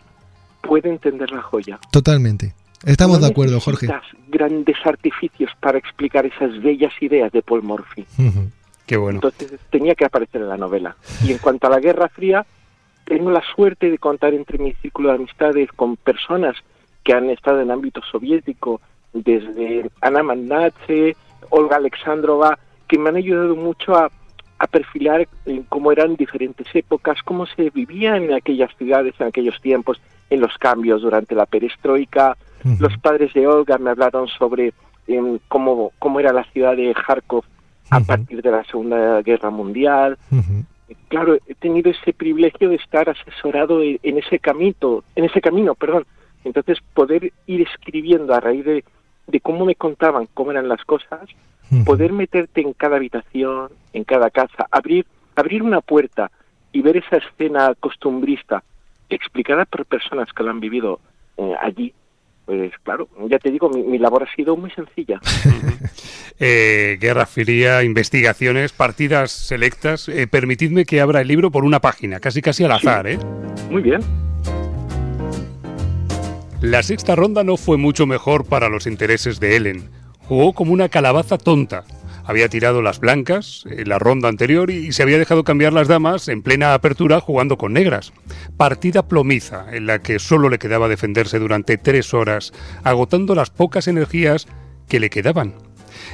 puede entender la joya. Totalmente. Estamos de acuerdo, Jorge. grandes artificios para explicar esas bellas ideas de Paul Morphy. Qué bueno. Entonces tenía que aparecer en la novela. Y en cuanto a la Guerra Fría, tengo la suerte de contar entre mi círculo de amistades con personas que han estado en ámbito soviético, desde Ana Mandache, Olga Alexandrova, que me han ayudado mucho a, a perfilar cómo eran diferentes épocas, cómo se vivía en aquellas ciudades en aquellos tiempos, en los cambios durante la perestroika. Los padres de Olga me hablaron sobre em, cómo, cómo era la ciudad de Kharkov a partir de la Segunda Guerra Mundial. Claro, he tenido ese privilegio de estar asesorado en, ese camino, en ese camino, perdón. Entonces, poder ir escribiendo a raíz de, de cómo me contaban cómo eran las cosas, poder meterte en cada habitación, en cada casa, abrir, abrir una puerta y ver esa escena costumbrista explicada por personas que lo han vivido eh, allí, pues claro, ya te digo, mi, labor ha sido muy sencilla. eh, Guerra Fría, investigaciones, partidas selectas. Eh, permitidme que abra el libro por una página, casi casi al azar, ¿eh? Muy bien. La sexta ronda no fue mucho mejor para los intereses de Ellen. Jugó como una calabaza tonta, había tirado las blancas en la ronda anterior y se había dejado cambiar las damas en plena apertura jugando con negras. Partida plomiza en la que solo le quedaba defenderse durante tres horas, agotando las pocas energías que le quedaban.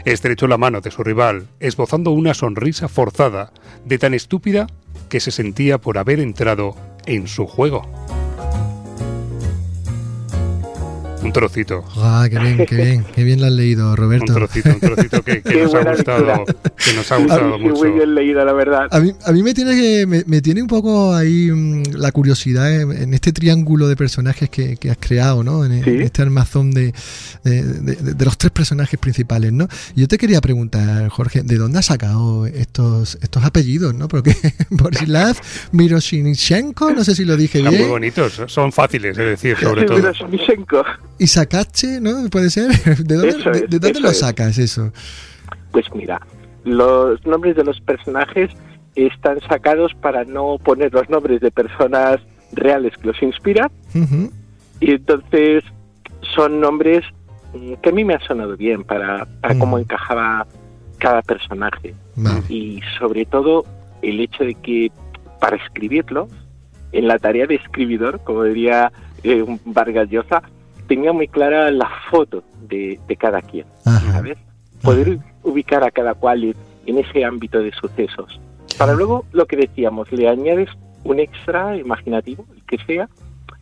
Estrechó la mano de su rival, esbozando una sonrisa forzada, de tan estúpida que se sentía por haber entrado en su juego. Un trocito. Ah, qué bien, qué bien, qué bien lo has leído, Roberto. Un trocito, un trocito que, nos, ha gustado, que nos ha gustado mucho. Muy bien leída, la verdad. A mí, a mí me, tiene me, me, tiene un poco ahí mm, la curiosidad en, este triángulo de personajes que, que has creado, ¿no? En, este armazón de, de, de, los tres personajes principales, ¿no? Yo te quería preguntar, Jorge, ¿de dónde has sacado estos, estos apellidos, ¿no? Porque Borislav Miroshinichenko, no sé si lo dije bien. Son muy bonitos, son fáciles, es decir, sobre todo. Y Sacache, ¿no? ¿Puede ser? ¿De dónde, de, dónde lo sacas eso? Pues mira, los nombres de los personajes están sacados para no poner los nombres de personas reales que los inspiran. Y entonces son nombres mm, que a mí me han sonado bien para, para cómo encajaba cada personaje. Y sobre todo el hecho de que para escribirlo, en la tarea de escribidor, como diría eh, Vargas Llosa, tenía muy clara la foto de, cada quien, ¿sabes? Poder ubicar a cada cual en ese ámbito de sucesos. Para luego, lo que decíamos, le añades un extra imaginativo, el que sea,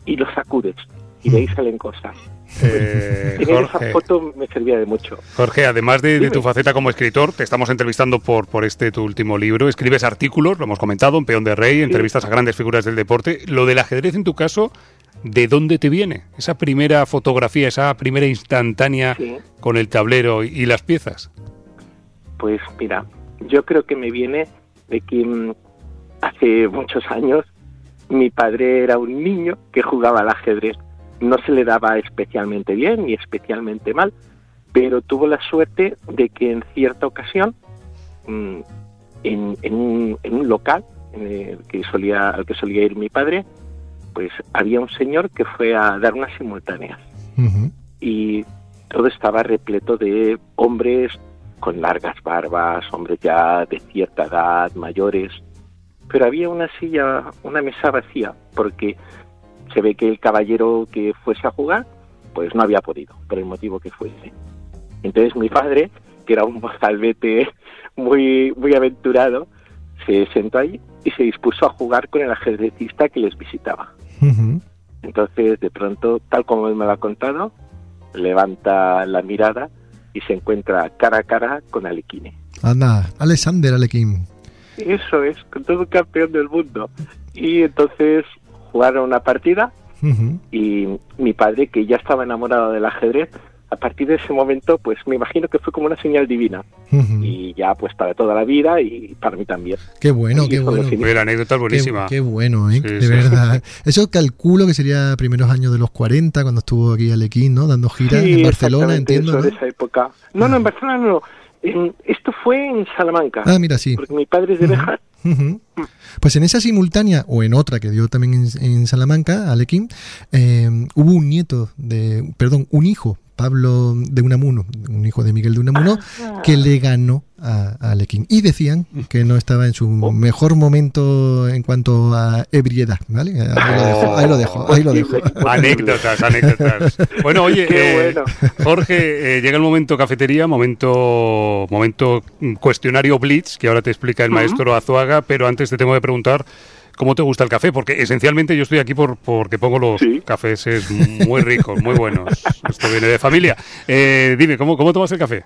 y lo sacudes. Y de ahí salen cosas. Eh, esa foto me servía de mucho. Jorge, además de, tu faceta como escritor, te estamos entrevistando por, por este tu último libro. Escribes artículos, lo hemos comentado, en Peón de Rey, entrevistas a grandes figuras del deporte. Lo del ajedrez en tu caso ¿de dónde te viene esa primera fotografía, esa primera instantánea con el tablero y, las piezas? Pues mira, yo creo que me viene de que mm, hace muchos años mi padre era un niño que jugaba al ajedrez. No se le daba especialmente bien ni especialmente mal, pero tuvo la suerte de que en cierta ocasión, mm, en, un, local en que solía, al que solía ir mi padre, pues había un señor que fue a dar unas simultáneas y todo estaba repleto de hombres con largas barbas, hombres ya de cierta edad, mayores, pero había una silla, una mesa vacía, porque se ve que el caballero que fuese a jugar, pues no había podido, por el motivo que fuese. Entonces mi padre, que era un mozalbete muy, muy aventurado, se sentó ahí y se dispuso a jugar con el ajedrecista que les visitaba. Entonces, de pronto, tal como él me lo ha contado, levanta la mirada y se encuentra cara a cara con Alequine. Anda, Alexander Alequín. Eso es, con todo un campeón del mundo. Y entonces jugaron una partida y mi padre, que ya estaba enamorado del ajedrez, a partir de ese momento, pues me imagino que fue como una señal divina. Y ya, pues para toda la vida y para mí también. Qué bueno, qué bueno. La anécdota buenísima. Qué, bueno, ¿eh? de verdad. Eso calculo que sería primeros años de los 40, cuando estuvo aquí Alequín, ¿no? Dando giras en Barcelona, entiendo. Eso, de esa época. No, no, en ah. Barcelona no. esto fue en Salamanca. Ah, mira, sí. Porque mi padre es de Bejar. Pues en esa simultánea, o en otra que dio también en, Salamanca, Alequín, eh, hubo un nieto de, perdón, un hijo Pablo de Unamuno, un hijo de Miguel de Unamuno, ah. que le ganó a, a Alequín. Y decían que no estaba en su oh. mejor momento en cuanto a ebriedad, ¿vale? Ahí lo dejo, ahí lo dejo. Anécdotas, anécdotas. Bueno, oye, eh, Jorge, eh, llega el momento cafetería, momento, momento cuestionario Blitz, que ahora te explica el maestro Azuaga, pero antes te tengo que preguntar cómo te gusta el café, porque esencialmente yo estoy aquí por porque pongo los cafés es muy ricos, muy buenos. Esto viene de familia. Eh, dime, ¿cómo, ¿cómo tomas el café?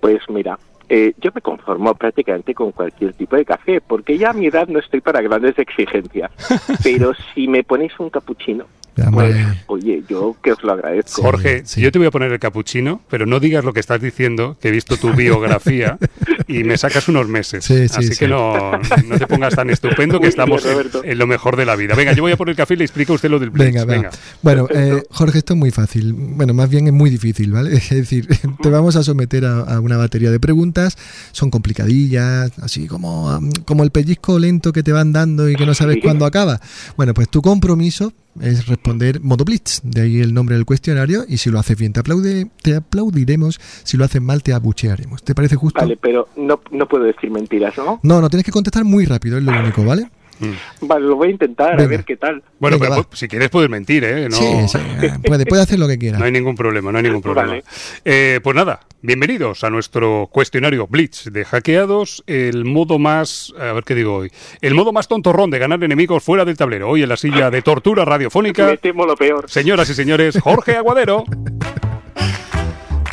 Pues mira, eh, yo me conformo prácticamente con cualquier tipo de café, porque ya a mi edad no estoy para grandes exigencias. Pero si me ponéis un capuchino, pues, oye, yo que os lo agradezco. Jorge, yo te voy a poner el capuchino, pero no digas lo que estás diciendo, que he visto tu biografía y me sacas unos meses. Así que no, no, te pongas tan estupendo que estamos en, lo mejor de la vida. Venga, yo voy a poner el café y le explico a usted lo del Venga, venga. Bueno, eh, Jorge, esto es muy fácil. Bueno, más bien es muy difícil, ¿vale? Es decir, te vamos a someter a, una batería de preguntas. Son complicadillas, así como, como el pellizco lento que te van dando y que no sabes cuándo acaba. Bueno, pues tu compromiso es responder modo blitz, de ahí el nombre del cuestionario, y si lo haces bien te, aplaude, te aplaudiremos, si lo haces mal te abuchearemos. ¿Te parece justo? Vale, pero no, no puedo decir mentiras, ¿no? No, no, tienes que contestar muy rápido, es lo único, ¿vale? Mm. Vale, lo voy a intentar, a ver qué tal. Bueno, pero si quieres puedes mentir, ¿eh? Sí, puede, puede, hacer lo que quiera. No hay ningún problema, no hay ningún problema. Eh, pues nada, bienvenidos a nuestro cuestionario Blitz de hackeados, el modo más, a ver qué digo hoy, el modo más tontorrón de ganar enemigos fuera del tablero. Hoy en la silla de tortura radiofónica. Me temo lo peor. Señoras y señores, Jorge Aguadero.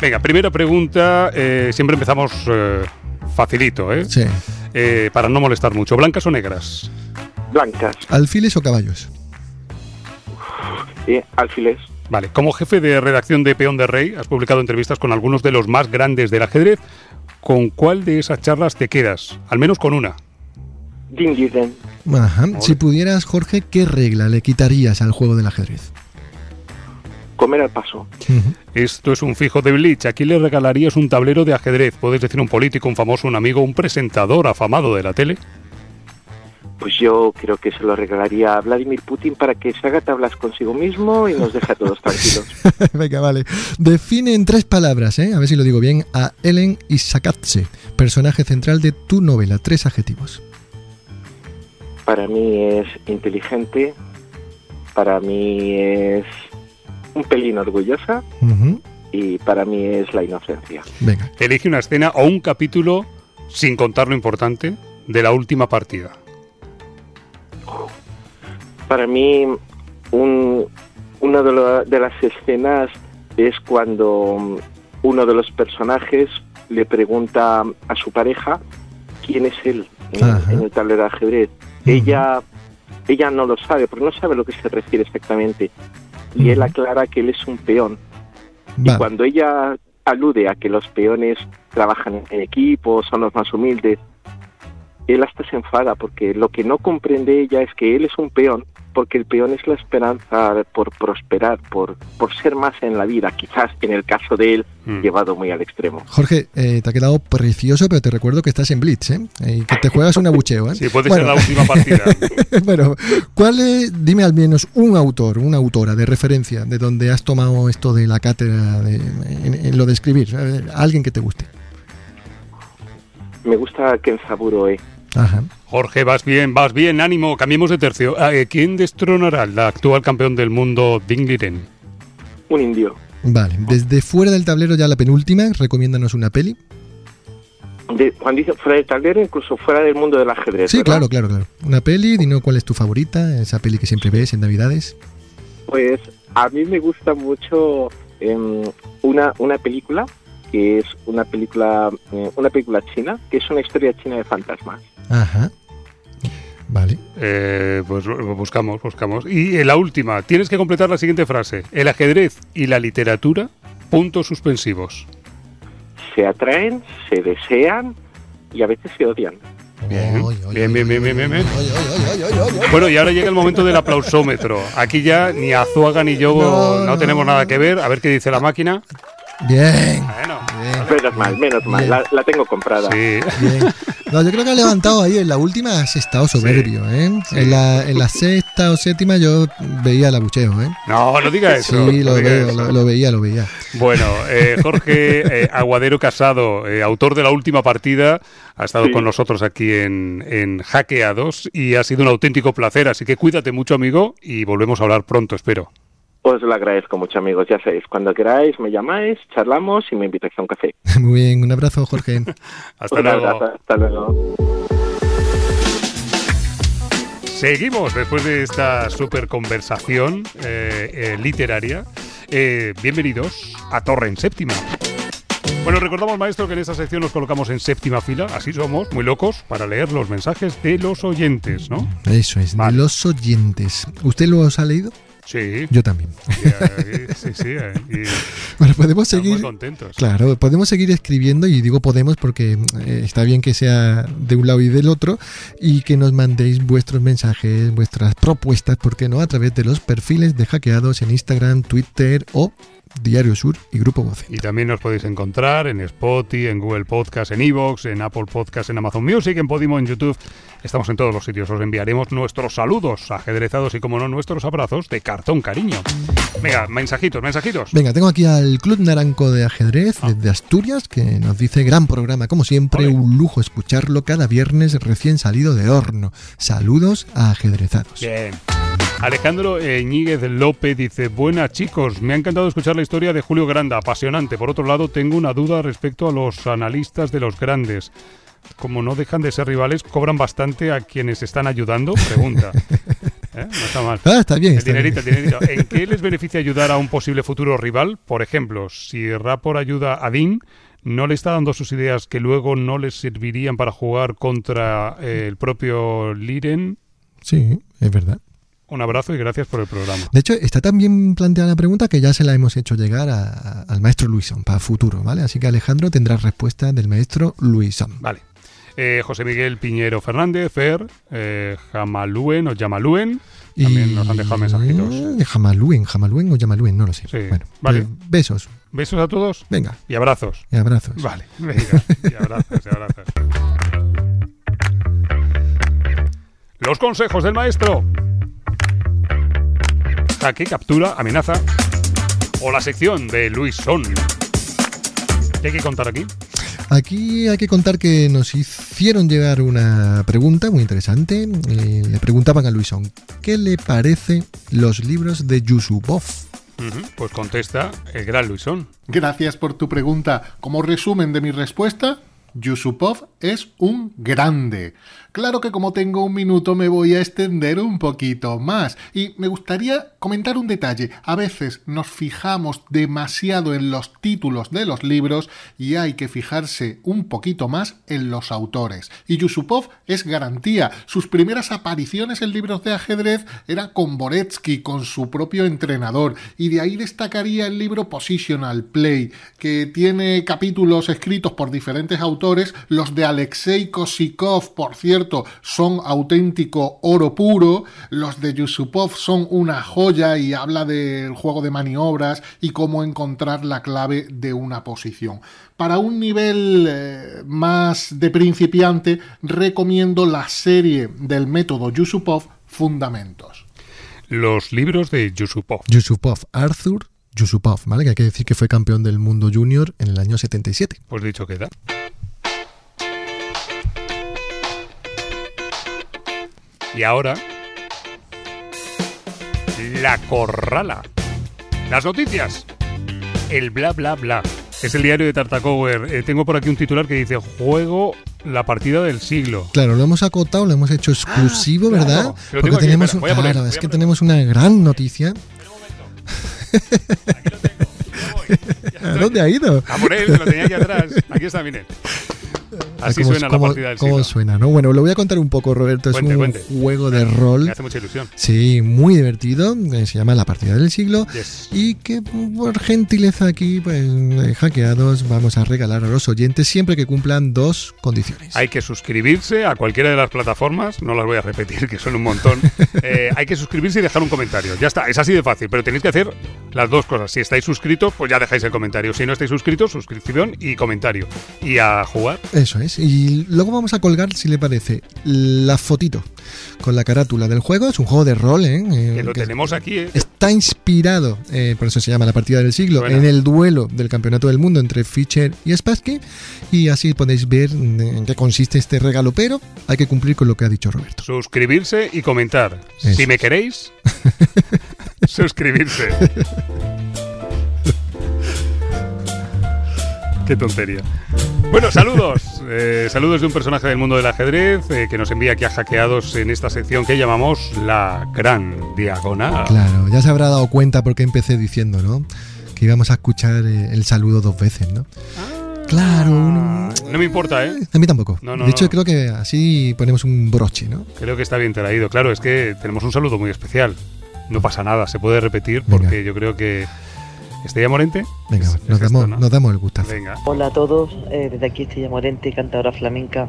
Venga, primera pregunta, eh, siempre empezamos eh, facilito, ¿eh? Sí. para no molestar mucho. ¿Blancas o negras? Blancas. ¿Alfiles o caballos? Sí, alfiles. Vale, como jefe de redacción de Peón de Rey, has publicado entrevistas con algunos de los más grandes del ajedrez. ¿Con cuál de esas charlas te quedas? Al menos con una. Ajá. Si pudieras, Jorge, ¿qué regla le quitarías al juego del ajedrez? Comer al paso. Esto es un fijo de Bleach. Aquí le regalarías un tablero de ajedrez. Puedes decir un político, un famoso, un amigo, un presentador afamado de la tele pues yo creo que se lo regalaría a Vladimir Putin para que se haga tablas consigo mismo y nos deje a todos tranquilos. Venga, vale. Define en tres palabras, ¿eh? a ver si lo digo bien, a Ellen Isakatse, personaje central de tu novela. Tres adjetivos. Para mí es inteligente, para mí es un pelín orgullosa y para mí es la inocencia. Venga. Elige una escena o un capítulo sin contar lo importante de la última partida para mí un, una de, las escenas es cuando uno de los personajes le pregunta a su pareja quién es él en, el tablero de ajedrez. Ella ella no lo sabe, porque no sabe lo que se refiere exactamente. Y él aclara que él es un peón. Y cuando ella alude a que los peones trabajan en equipo, son los más humildes, él hasta se enfada porque lo que no comprende ella es que él es un peón porque el peón es la esperanza por prosperar, por, por ser más en la vida, quizás en el caso de él mm. llevado muy al extremo. Jorge, eh, te ha quedado precioso, pero te recuerdo que estás en Blitz, ¿eh? Y que te juegas un abucheo, ¿eh? Sí, puede ser la última partida. bueno, ¿cuál es, dime al menos un autor, una autora de referencia de donde has tomado esto de la cátedra de, en, lo de escribir? Alguien que te guste. Me gusta Kenzaburo eh. Ajá. Jorge, vas bien, vas bien, ánimo, cambiemos de tercio. Ah, eh, ¿Quién destronará al actual campeón del mundo, Dingliren? Un indio. Vale, desde fuera del tablero ya la penúltima, recomiéndanos una peli. cuando dice fuera del tablero, incluso fuera del mundo del ajedrez. Sí, claro, claro, claro. Una peli, dinos cuál es tu favorita, esa peli que siempre ves en Navidades. Pues a mí me gusta mucho em, una, una película que es una película eh, una película china que es una historia china de fantasmas. Ajá. Vale. Eh, pues buscamos, buscamos. Y en la última, tienes que completar la siguiente frase. El ajedrez y la literatura, puntos suspensivos. Se atraen, se desean y a veces se odian. Bien, bien, bien, bien, bien, bien. Bueno, y ahora llega el momento del aplausómetro. Aquí ya ni Azuaga ni yo no, tenemos nada que ver. A ver qué dice la máquina. Bien. Bueno, Menos mal, menos mal, la, la, tengo comprada. Sí. No, yo creo que ha levantado ahí, en la última has estado soberbio, ¿eh? En, la, en la sexta o séptima yo veía el abucheo, ¿eh? No, no diga eso. Sí, lo, veo, Lo, veía, lo veía. Bueno, eh, Jorge eh, Aguadero Casado, eh, autor de la última partida, ha estado con nosotros aquí en, en Hackeados y ha sido un auténtico placer, así que cuídate mucho, amigo, y volvemos a hablar pronto, espero. Os lo agradezco mucho, amigos. Ya sabéis, cuando queráis me llamáis, charlamos y me invitáis a un café. Muy bien, un abrazo, Jorge. hasta luego. hasta luego. Seguimos después de esta super conversación eh, eh, literaria. Eh, bienvenidos a Torre en Séptima. Bueno, recordamos, maestro, que en esta sección nos colocamos en séptima fila, así somos, muy locos, para leer los mensajes de los oyentes, ¿no? Eso es, de los oyentes. ¿Usted los ha leído? Sí. Yo también. sí, sí. bueno, podemos seguir. Muy contentos. Claro, podemos seguir escribiendo y digo podemos porque eh, está bien que sea de un lado y del otro y que nos mandéis vuestros mensajes, vuestras propuestas, ¿por qué no? A través de los perfiles de hackeados en Instagram, Twitter o Diario Sur y Grupo Voz. Y también nos podéis encontrar en Spotify, en Google Podcast, en Evox, en Apple Podcast, en Amazon Music, en Podimo, en YouTube. Estamos en todos los sitios. Os enviaremos nuestros saludos ajedrezados y, como no, nuestros abrazos de cartón cariño. Venga, mensajitos, mensajitos. Venga, tengo aquí al Club Naranco de Ajedrez ah. desde Asturias que nos dice gran programa, como siempre, un lujo escucharlo cada viernes recién salido de horno. Saludos a ajedrezados. Bien. Alejandro Ñíguez López dice, buenas chicos, me ha encantado escuchar la historia de Julio Granda, apasionante. Por otro lado, tengo una duda respecto a los analistas de los grandes. Como no dejan de ser rivales, cobran bastante a quienes están ayudando, pregunta. ¿Eh? No está mal. Ah, está bien. El dinerito, El dinerito. ¿En qué les beneficia ayudar a un posible futuro rival? Por ejemplo, si Rapor ayuda a Dean, ¿no le está dando sus ideas que luego no les servirían para jugar contra eh, el propio Liren? Sí, es verdad. Un abrazo y gracias por el programa. De hecho, está también planteada la pregunta que ya se la hemos hecho llegar al maestro Luisón para futuro, ¿vale? Así que Alejandro tendrá respuesta del maestro Luisón. Vale. Eh, José Miguel Piñero Fernández, Fer, eh, Jamalúen o Yamalúen. También nos han dejado mensajitos. Jamalúen, Jamalúen o Yamalúen, no lo sé. bueno, vale. Pues, besos. Besos a todos. Venga. Y abrazos. Y abrazos. Vale, venga. y abrazos, y abrazos. Los consejos del maestro que captura, amenaza o la sección de Luis Son. ¿Qué hay que contar aquí? Aquí hay que contar que nos hicieron llegar una pregunta muy interesante. Eh, le preguntaban a Luisón, ¿qué le parece los libros de Yusupov? Pues contesta el gran Luisón. Gracias por tu pregunta. Como resumen de mi respuesta, Yusupov es un grande. Claro que como tengo un minuto me voy a extender un poquito más y me gustaría comentar un detalle. A veces nos fijamos demasiado en los títulos de los libros y hay que fijarse un poquito más en los autores. Y Yusupov es garantía. Sus primeras apariciones en libros de ajedrez era con Boretsky, con su propio entrenador, y de ahí destacaría el libro Positional Play, que tiene capítulos escritos por diferentes autores, los de Alexei Kosikov, por cierto, son auténtico oro puro, los de Yusupov son una joya y habla del juego de maniobras y cómo encontrar la clave de una posición. Para un nivel eh, más de principiante, recomiendo la serie del método Yusupov Fundamentos. Los libros de Yusupov. Yusupov, Arthur Yusupov, ¿vale? Que hay que decir que fue campeón del mundo junior en el año 77. Pues dicho queda. Y ahora, la corrala. Las noticias. El bla bla bla. Es el diario de Tartacower. Eh, tengo por aquí un titular que dice Juego la partida del siglo. Claro, lo hemos acotado, lo hemos hecho exclusivo, ah, ¿verdad? Porque tenemos, claro, es que tenemos una gran noticia. ¿A dónde ha ido? A por él, que lo tenía aquí atrás. Aquí está, miren. Así suena la partida del ¿Cómo suena? ¿no? Bueno, lo voy a contar un poco, Roberto. Es un juego de rol. Me hace mucha ilusión. Sí, muy divertido. Eh, se llama La partida del siglo. Y que por gentileza aquí, pues, hackeados, vamos a regalar a los oyentes siempre que cumplan dos condiciones. Hay que suscribirse a cualquiera de las plataformas. No las voy a repetir, que son un montón. Eh, hay que suscribirse y dejar un comentario. Ya está, es así de fácil. Pero tenéis que hacer Las dos cosas. Si estáis suscritos, pues ya dejáis el comentario. Si no estáis suscritos, suscripción y comentario. Y a jugar. Eso es. Y luego vamos a colgar, si le parece, la fotito con la carátula del juego. Es un juego de rol, ¿eh? eh que lo tenemos aquí, ¿eh? Está inspirado, eh, por eso se llama la partida del siglo, en el duelo del campeonato del mundo entre Fischer y Spassky. Y así podéis ver en qué consiste este regalo. Pero hay que cumplir con lo que ha dicho Roberto. Suscribirse y comentar. Si me queréis, suscribirse. Qué tontería. Bueno, saludos. Eh, saludos de un personaje del mundo del ajedrez eh, que nos envía aquí a hackeados en esta sección que llamamos la Gran Diagonal. Claro, ya se habrá dado cuenta porque empecé diciendo, ¿no? Que íbamos a escuchar eh, el saludo dos veces, ¿no? Ah. claro. No me importa, ¿eh? A mí tampoco. de hecho, creo que así ponemos un broche, ¿no? Creo que está bien traído. Claro, es que tenemos un saludo muy especial. No pasa nada, se puede repetir porque yo creo que Estrella Morente. Venga, nos, damos, el gustazo. Hola a todos, eh, desde aquí Estrella Morente, cantadora flamenca.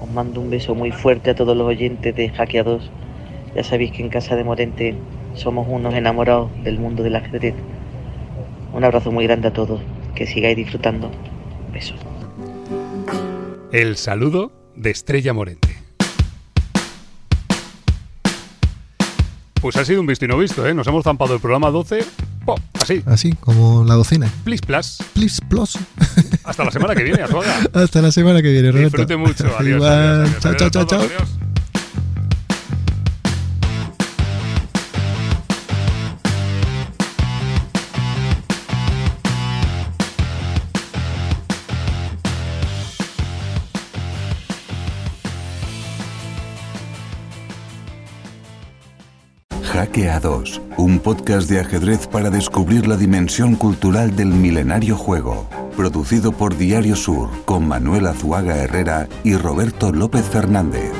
Os mando un beso muy fuerte a todos los oyentes de Hackeados. Ya sabéis que en casa de Morente somos unos enamorados del mundo del ajedrez. Un abrazo muy grande a todos, que sigáis disfrutando. Besos. El saludo de Estrella Morente. Pues ha sido un visto y no visto, ¿eh? Nos hemos zampado el programa 12 así. Así, como la docena. Please plus. Please plus. Hasta la semana que viene, Azuaga. Hasta la semana que viene, Roberto. Disfrute mucho. Adiós. adiós, chao, chao, chao, chao. Jaque A2, un podcast de ajedrez para descubrir la dimensión cultural del milenario juego. Producido por Diario Sur, con Manuel Azuaga Herrera y Roberto López Fernández.